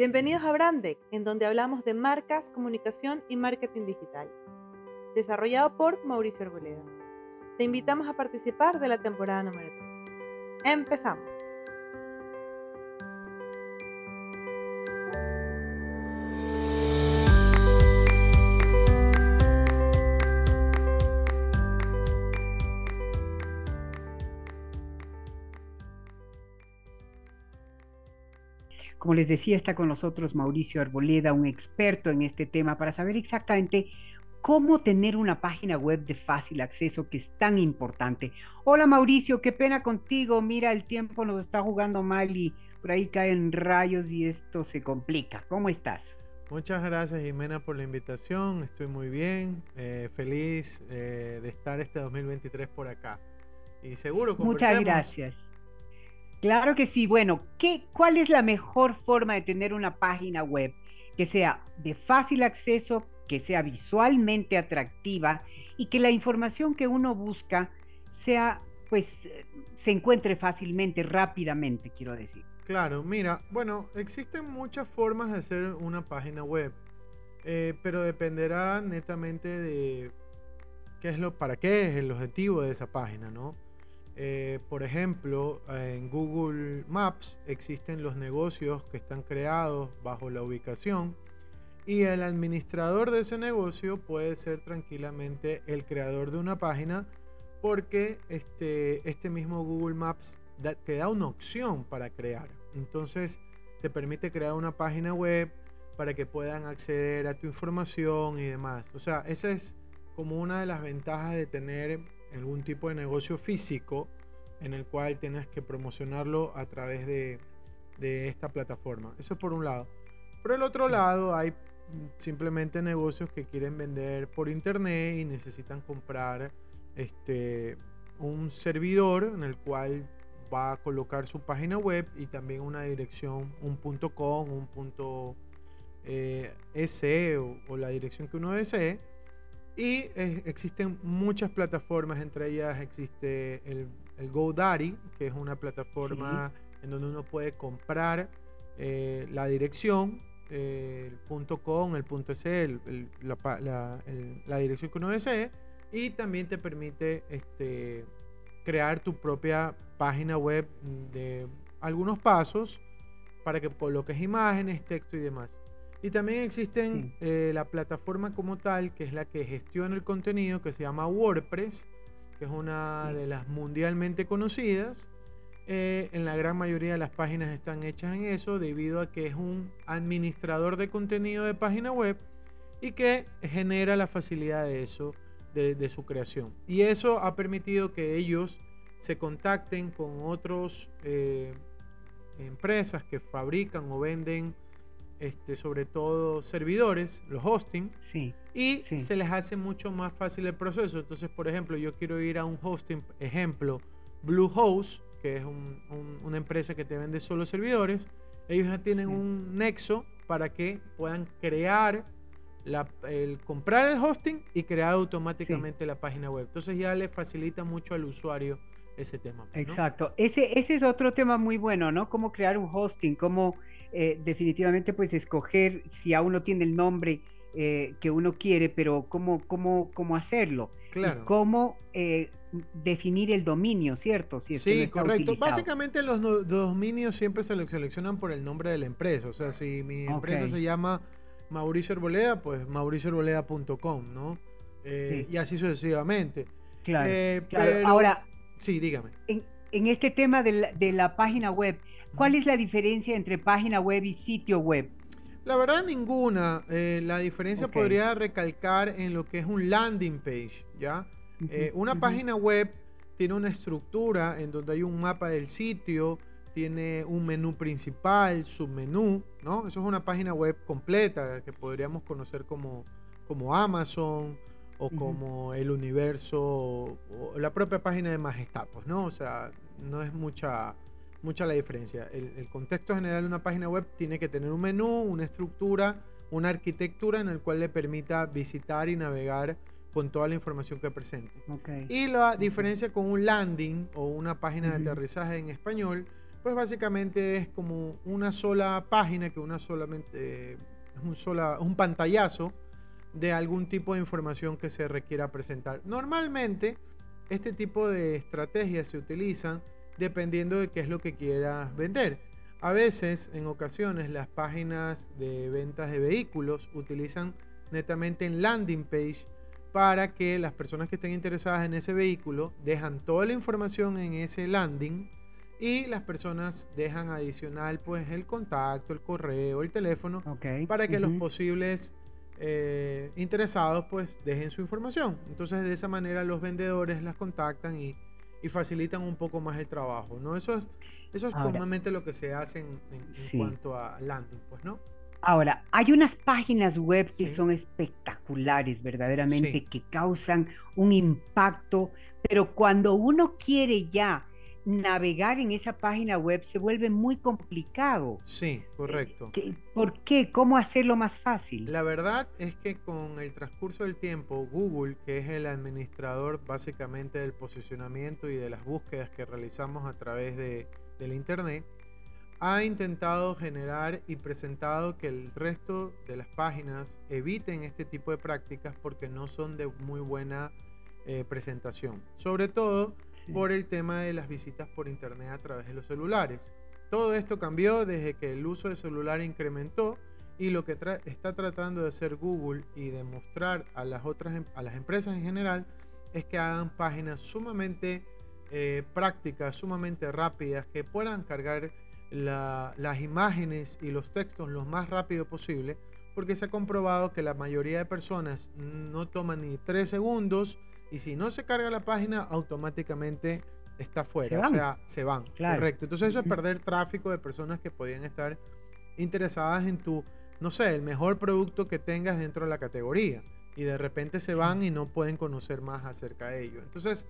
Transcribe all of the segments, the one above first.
Bienvenidos a Brandec, en donde hablamos de marcas, comunicación y marketing digital. Desarrollado por Mauricio Arboleda. Te invitamos a participar de la temporada número 3. Empezamos. Como les decía, está con nosotros Mauricio Arboleda, un experto en este tema, para saber exactamente cómo tener una página web de fácil acceso que es tan importante. Hola Mauricio, qué pena contigo. Mira, el tiempo nos está jugando mal y por ahí caen rayos y esto se complica. ¿Cómo estás? Muchas gracias Jimena por la invitación. Estoy muy bien, eh, feliz eh, de estar este 2023 por acá. Y seguro Muchas gracias. Claro que sí. Bueno, ¿qué, ¿cuál es la mejor forma de tener una página web que sea de fácil acceso, que sea visualmente atractiva y que la información que uno busca sea, pues, se encuentre fácilmente, rápidamente, quiero decir? Claro, mira, bueno, existen muchas formas de hacer una página web, eh, pero dependerá netamente de qué es lo, para qué es el objetivo de esa página, ¿no? Eh, por ejemplo, en Google Maps existen los negocios que están creados bajo la ubicación y el administrador de ese negocio puede ser tranquilamente el creador de una página porque este, este mismo Google Maps te da una opción para crear. Entonces te permite crear una página web para que puedan acceder a tu información y demás. O sea, esa es como una de las ventajas de tener algún tipo de negocio físico en el cual tienes que promocionarlo a través de, esta plataforma. Eso es por un lado. Por el otro lado, hay simplemente negocios que quieren vender por internet y necesitan comprar este, un servidor en el cual va a colocar su página web y también una dirección, un punto .com, un punto eh, .se o, la dirección que uno desee y existen muchas plataformas, entre ellas existe el, el GoDaddy, que es una plataforma en donde uno puede comprar eh, la dirección, el punto .com, el punto .c, la, dirección que uno desee, y también te permite este, crear tu propia página web de algunos pasos para que coloques imágenes, texto y demás. Y también existen eh, la plataforma como tal, que es la que gestiona el contenido, que se llama WordPress, que es una de las mundialmente conocidas. Eh, en la gran mayoría de las páginas están hechas en eso, debido a que es un administrador de contenido de página web y que genera la facilidad de eso, de, su creación. Y eso ha permitido que ellos se contacten con otras eh, empresas que fabrican o venden este, sobre todo servidores, los hosting, sí, y se les hace mucho más fácil el proceso. Entonces, por ejemplo, yo quiero ir a un hosting, ejemplo, Bluehost, que es una empresa que te vende solo servidores, ellos ya tienen un nexo para que puedan crear, el comprar el hosting y crear automáticamente la página web. Entonces ya le facilita mucho al usuario ese tema. Exacto. Ese, ese es otro tema muy bueno, ¿no? Cómo crear un hosting, cómo eh, definitivamente pues escoger si aún no tiene el nombre eh, que uno quiere, pero cómo, cómo, cómo hacerlo. Claro. cómo eh, definir el dominio, ¿cierto? Si sí, correcto. Básicamente los dominios siempre se seleccionan por el nombre de la empresa. O sea, si mi empresa se llama Mauricio Arboleda, pues mauricioarboleda.com, ¿no? Y así sucesivamente. Claro, Ahora, sí, dígame. En, en este tema de la, de la página web, ¿Cuál es la diferencia entre página web y sitio web? La verdad ninguna. Eh, la diferencia podría recalcar en lo que es un landing page, ¿ya? Eh, una página web tiene una estructura en donde hay un mapa del sitio, tiene un menú principal, submenú, ¿no? Eso es una página web completa que podríamos conocer como, como Amazon o como el universo o la propia página de Majestad, pues, ¿no? O sea, no es mucha mucha la diferencia. El, contexto general de una página web tiene que tener un menú, una estructura, una arquitectura en el cual le permita visitar y navegar con toda la información que presente. Y la diferencia con un landing o una página de aterrizaje en español, pues básicamente es como una sola página que una solamente es un, sola, un pantallazo de algún tipo de información que se requiera presentar. Normalmente este tipo de estrategias se utilizan dependiendo de qué es lo que quieras vender. A veces, en ocasiones, las páginas de ventas de vehículos utilizan netamente en landing page para que las personas que estén interesadas en ese vehículo dejan toda la información en ese landing y las personas dejan adicional pues el contacto, el correo, el teléfono para que los posibles eh, interesados pues dejen su información. Entonces de esa manera los vendedores las contactan y, facilitan un poco más el trabajo, ¿no? Eso es, eso es comúnmente lo que se hace en, cuanto a landing, pues, ¿no? Ahora, hay unas páginas web que son espectaculares, verdaderamente, que causan un impacto, pero cuando uno quiere ya navegar en esa página web se vuelve muy complicado. Sí, correcto. ¿Por qué? ¿Cómo hacerlo más fácil? La verdad es que con el transcurso del tiempo, Google, que es el administrador básicamente del posicionamiento y de las búsquedas que realizamos a través de, del Internet, ha intentado generar y presentado que el resto de las páginas eviten este tipo de prácticas porque no son de muy buena eh, presentación. Sobre todo por el tema de las visitas por internet a través de los celulares. Todo esto cambió desde que el uso de celular incrementó y lo que está tratando de hacer Google y demostrar a las otras em-, a las empresas en general es que hagan páginas sumamente eh, prácticas, sumamente rápidas, que puedan cargar las imágenes y los textos lo más rápido posible, porque se ha comprobado que la mayoría de personas no toman ni tres segundos y si no se carga la página, automáticamente está fuera. O sea, se van. Correcto. Entonces eso es perder tráfico de personas que podían estar interesadas en tu, no sé, el mejor producto que tengas dentro de la categoría. Y de repente se van y no pueden conocer más acerca de ello. Entonces,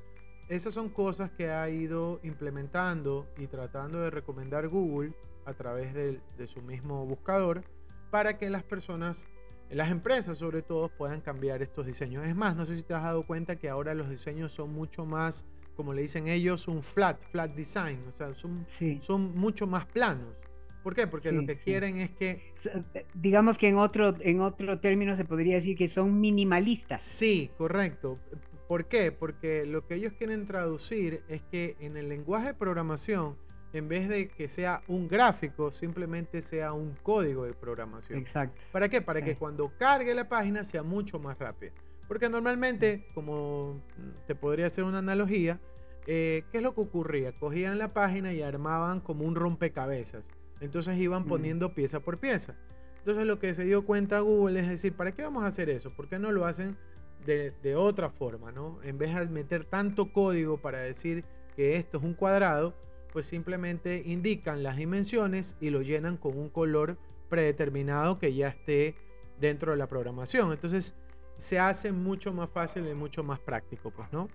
esas son cosas que ha ido implementando y tratando de recomendar Google a través de, de su mismo buscador para que las personas las empresas sobre todo puedan cambiar estos diseños. Es más, no sé si te has dado cuenta que ahora los diseños son mucho más, como le dicen ellos, un flat, flat design, o sea, son, son mucho más planos. ¿Por qué? Porque lo que quieren es que... Eh, digamos que en otro, en otro término se podría decir que son minimalistas. Sí, correcto. ¿Por qué? Porque lo que ellos quieren traducir es que en el lenguaje de programación en vez de que sea un gráfico, simplemente sea un código de programación. Exacto. ¿Para qué? Para que cuando cargue la página sea mucho más rápida. Porque normalmente, como te podría hacer una analogía, eh, ¿qué es lo que ocurría? Cogían la página y armaban como un rompecabezas. Entonces iban poniendo pieza por pieza. Entonces lo que se dio cuenta Google es decir, ¿para qué vamos a hacer eso? ¿Por qué no lo hacen de, de otra forma? ¿no? En vez de meter tanto código para decir que esto es un cuadrado, pues simplemente indican las dimensiones y lo llenan con un color predeterminado que ya esté dentro de la programación. Entonces se hace mucho más fácil y mucho más práctico, pues, ¿no?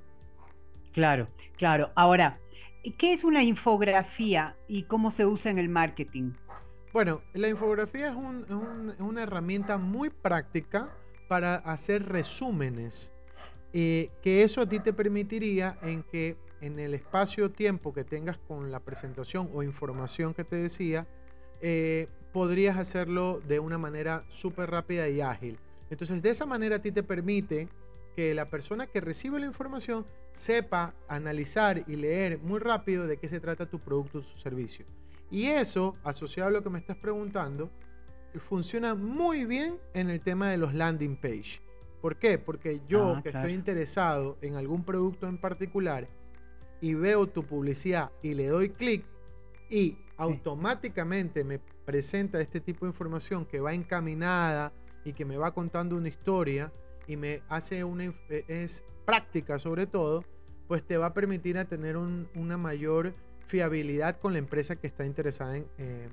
Claro, claro. Ahora, ¿qué es una infografía y cómo se usa en el marketing? Bueno, la infografía es, una herramienta muy práctica para hacer resúmenes, eh, que eso a ti te permitiría en que en el espacio-tiempo que tengas con la presentación o información que te decía, eh, podrías hacerlo de una manera súper rápida y ágil. Entonces, de esa manera a ti te permite que la persona que recibe la información sepa analizar y leer muy rápido de qué se trata tu producto o su servicio. Y eso, asociado a lo que me estás preguntando, funciona muy bien en el tema de los landing page. ¿Por qué? Porque yo ah, que estoy interesado en algún producto en particular y veo tu publicidad y le doy clic y automáticamente me presenta este tipo de información que va encaminada y que me va contando una historia y me hace una eh, es práctica sobre todo, pues te va a permitir a tener una mayor fiabilidad con la empresa que está interesada en, eh, eh,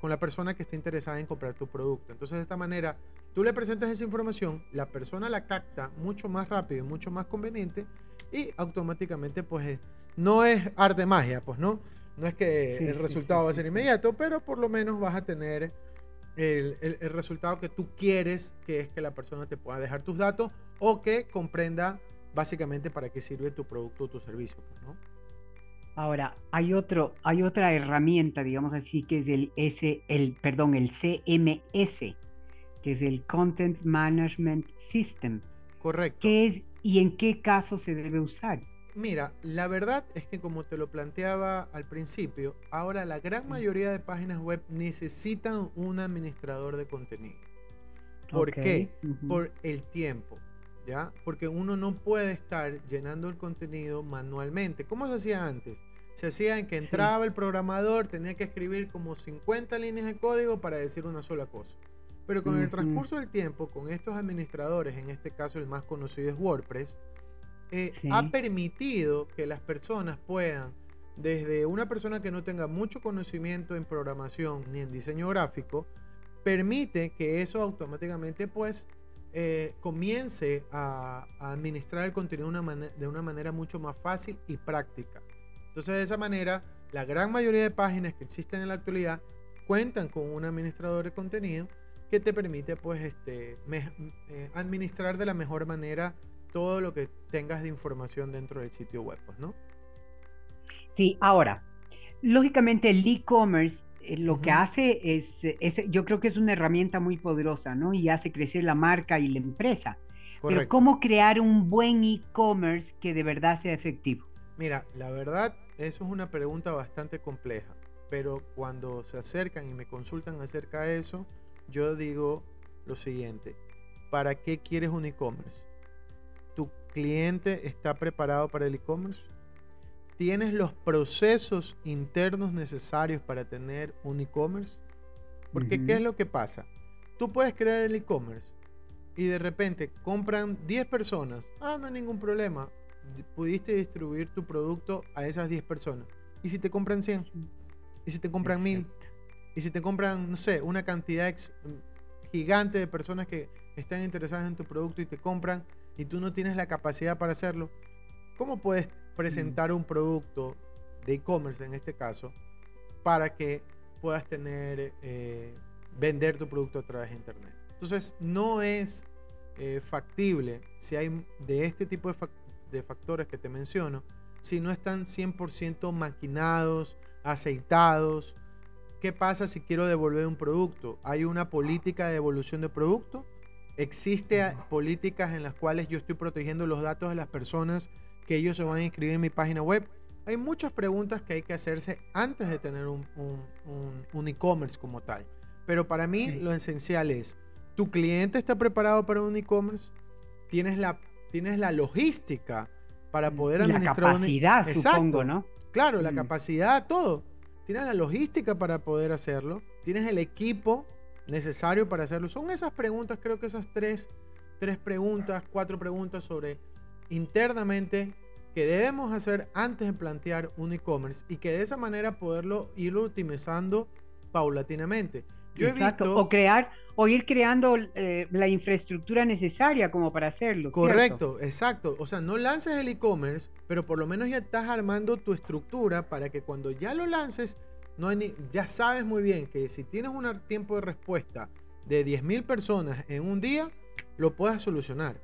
con la persona que está interesada en comprar tu producto. Entonces de esta manera tú le presentas esa información, la persona la capta mucho más rápido y mucho más conveniente y automáticamente pues no es arte magia, pues no. No es que el resultado va a ser inmediato, pero por lo menos vas a tener el, el, resultado que tú quieres, que es que la persona te pueda dejar tus datos o que comprenda básicamente para qué sirve tu producto o tu servicio, pues, ¿no? Ahora, hay otro, hay otra herramienta, digamos así, que es el S, el, perdón, el CMS, que es el Content Management System. Correcto. ¿Qué es y en qué caso se debe usar? Mira, la verdad es que como te lo planteaba al principio, ahora la gran mayoría de páginas web necesitan un administrador de contenido. ¿Por qué? Por el tiempo, ¿ya? Porque uno no puede estar llenando el contenido manualmente. ¿Cómo se hacía antes? Se hacía en que entraba el programador, tenía que escribir como 50 líneas de código para decir una sola cosa. Pero con el transcurso del tiempo, con estos administradores, en este caso el más conocido es WordPress, eh, ha permitido que las personas puedan, desde una persona que no tenga mucho conocimiento en programación ni en diseño gráfico, permite que eso automáticamente pues eh, comience a, administrar el contenido de una manera mucho más fácil y práctica. Entonces de esa manera, la gran mayoría de páginas que existen en la actualidad cuentan con un administrador de contenido que te permite pues este, eh, administrar de la mejor manera todo lo que tengas de información dentro del sitio web, pues, ¿no? Sí, ahora, lógicamente el e-commerce eh, lo que hace es, es, yo creo que es una herramienta muy poderosa, ¿no? Y hace crecer la marca y la empresa. Pero ¿cómo crear un buen e-commerce que de verdad sea efectivo? Mira, la verdad, eso es una pregunta bastante compleja, pero cuando se acercan y me consultan acerca de eso, yo digo lo siguiente, ¿para qué quieres un e-commerce? ¿Tu cliente está preparado para el e-commerce? ¿Tienes los procesos internos necesarios para tener un e-commerce? Porque ¿qué es lo que pasa? Tú puedes crear el e-commerce y de repente compran 10 personas. Ah, no hay ningún problema. Pudiste distribuir tu producto a esas 10 personas. ¿Y si te compran 100? ¿Y si te compran 1000? Y si te compran, no sé, una cantidad gigante de personas que están interesadas en tu producto y te compran y tú no tienes la capacidad para hacerlo, ¿cómo puedes presentar un producto de e-commerce en este caso para que puedas tener, eh, vender tu producto a través de internet? Entonces, no es eh, factible si hay de este tipo de, de factores que te menciono, si no están 100% maquinados, aceitados, ¿Qué pasa si quiero devolver un producto? ¿Hay una política de devolución de producto? ¿Existe políticas en las cuales yo estoy protegiendo los datos de las personas que ellos se van a inscribir en mi página web? Hay muchas preguntas que hay que hacerse antes de tener un, e-commerce como tal. Pero para mí lo esencial es, ¿tu cliente está preparado para un e-commerce? ¿Tienes la, ¿Tienes la logística para poder administrar la capacidad, supongo, ¿no? Claro, la mm. capacidad, todo tienes la logística para poder hacerlo, tienes el equipo necesario para hacerlo. Son esas preguntas, creo que esas tres, tres preguntas, cuatro preguntas sobre internamente que debemos hacer antes de plantear un e-commerce y que de esa manera poderlo ir optimizando paulatinamente. Yo Exacto, o crear o ir creando eh, la infraestructura necesaria como para hacerlo. Correcto, exacto. O sea, no lances el e-commerce, pero por lo menos ya estás armando tu estructura para que cuando ya lo lances, no hay ya sabes muy bien que si tienes un tiempo de respuesta de 10.000 personas en un día, lo puedas solucionar.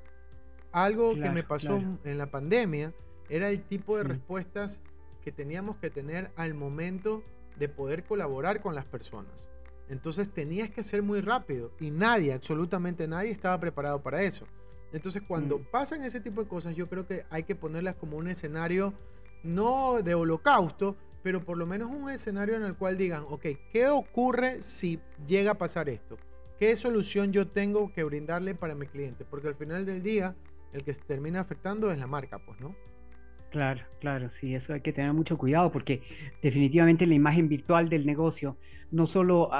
Algo que me pasó en la pandemia era el tipo de respuestas que teníamos que tener al momento de poder colaborar con las personas. Entonces tenías que ser muy rápido y nadie, absolutamente nadie estaba preparado para eso. Entonces cuando mm. pasan ese tipo de cosas yo creo que hay que ponerlas como un escenario no de holocausto, pero por lo menos un escenario en el cual digan, ok, ¿qué ocurre si llega a pasar esto? ¿Qué solución yo tengo que brindarle para mi cliente? Porque al final del día el que se termina afectando es la marca, pues, ¿no? Claro, claro, sí, eso hay que tener mucho cuidado porque definitivamente la imagen virtual del negocio no solo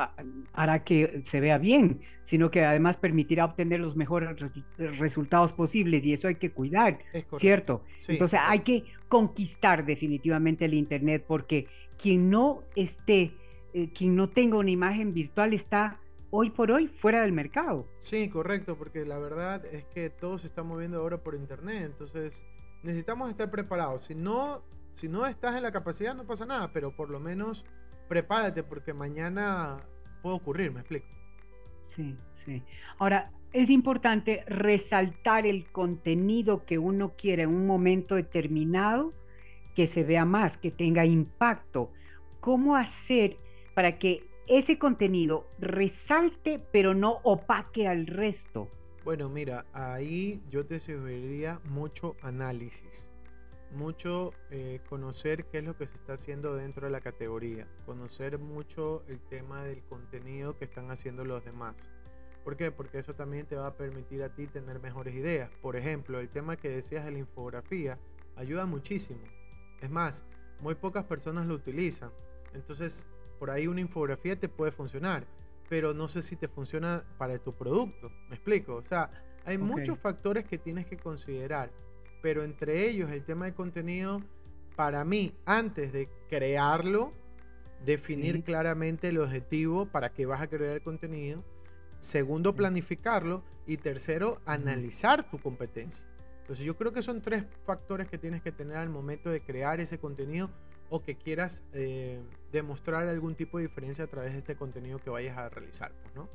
hará que se vea bien, sino que además permitirá obtener los mejores resultados posibles y eso hay que cuidar, ¿cierto? Entonces hay que conquistar definitivamente el Internet porque quien no esté, eh, quien no tenga una imagen virtual está hoy por hoy fuera del mercado. Sí, correcto, porque la verdad es que todo se está moviendo ahora por Internet, entonces necesitamos estar preparados. Si no, si no estás en la capacidad, no pasa nada, pero por lo menos prepárate porque mañana puede ocurrir, me explico. Sí, sí. Ahora, es importante resaltar el contenido que uno quiere en un momento determinado que se vea más, que tenga impacto. ¿Cómo hacer para que ese contenido resalte pero no opaque al resto? Bueno, mira, ahí yo te sugeriría mucho análisis, mucho eh, conocer qué es lo que se está haciendo dentro de la categoría, conocer mucho el tema del contenido que están haciendo los demás. ¿Por qué? Porque eso también te va a permitir a ti tener mejores ideas. Por ejemplo, el tema que decías de la infografía ayuda muchísimo. Es más, muy pocas personas lo utilizan. Entonces, por ahí una infografía te puede funcionar pero no sé si te funciona para tu producto. ¿Me explico? O sea, hay muchos factores que tienes que considerar, pero entre ellos el tema de contenido, para mí, antes de crearlo, definir claramente el objetivo para que vas a crear el contenido. Segundo, planificarlo. Y tercero, analizar tu competencia. Entonces yo creo que son tres factores que tienes que tener al momento de crear ese contenido o que quieras eh, demostrar algún tipo de diferencia a través de este contenido que vayas a realizar, ¿no?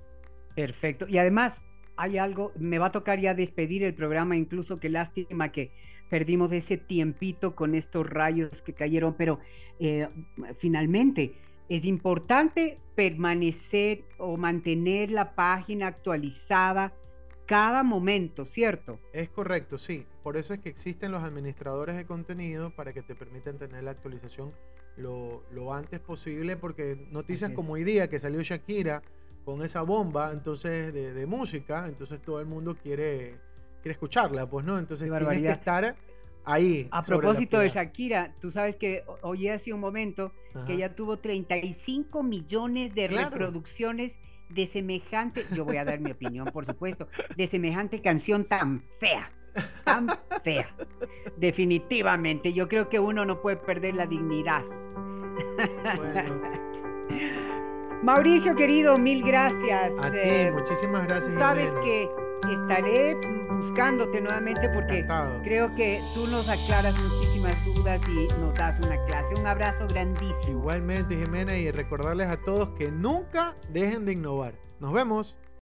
Perfecto. Y además, hay algo, me va a tocar ya despedir el programa, incluso qué lástima que perdimos ese tiempito con estos rayos que cayeron, pero eh, finalmente es importante permanecer o mantener la página actualizada cada momento, ¿cierto? Es correcto, sí. Por eso es que existen los administradores de contenido para que te permitan tener la actualización lo, antes posible, porque noticias como hoy día que salió Shakira con esa bomba entonces de, música, entonces todo el mundo quiere, quiere escucharla, pues no, entonces tienes que estar ahí. A propósito de Shakira, tú sabes que oí hace un momento que ella tuvo 35 millones de reproducciones de semejante, yo voy a dar mi opinión, por supuesto, de semejante canción tan fea, tan fea. Definitivamente, yo creo que uno no puede perder la dignidad. Mauricio querido, mil gracias. A ti, eh, muchísimas gracias. Sabes que estaré buscándote nuevamente porque creo que tú nos aclaras muchísimas dudas y nos das una clase. Un abrazo grandísimo. Igualmente, Jimena, y recordarles a todos que nunca dejen de innovar. Nos vemos.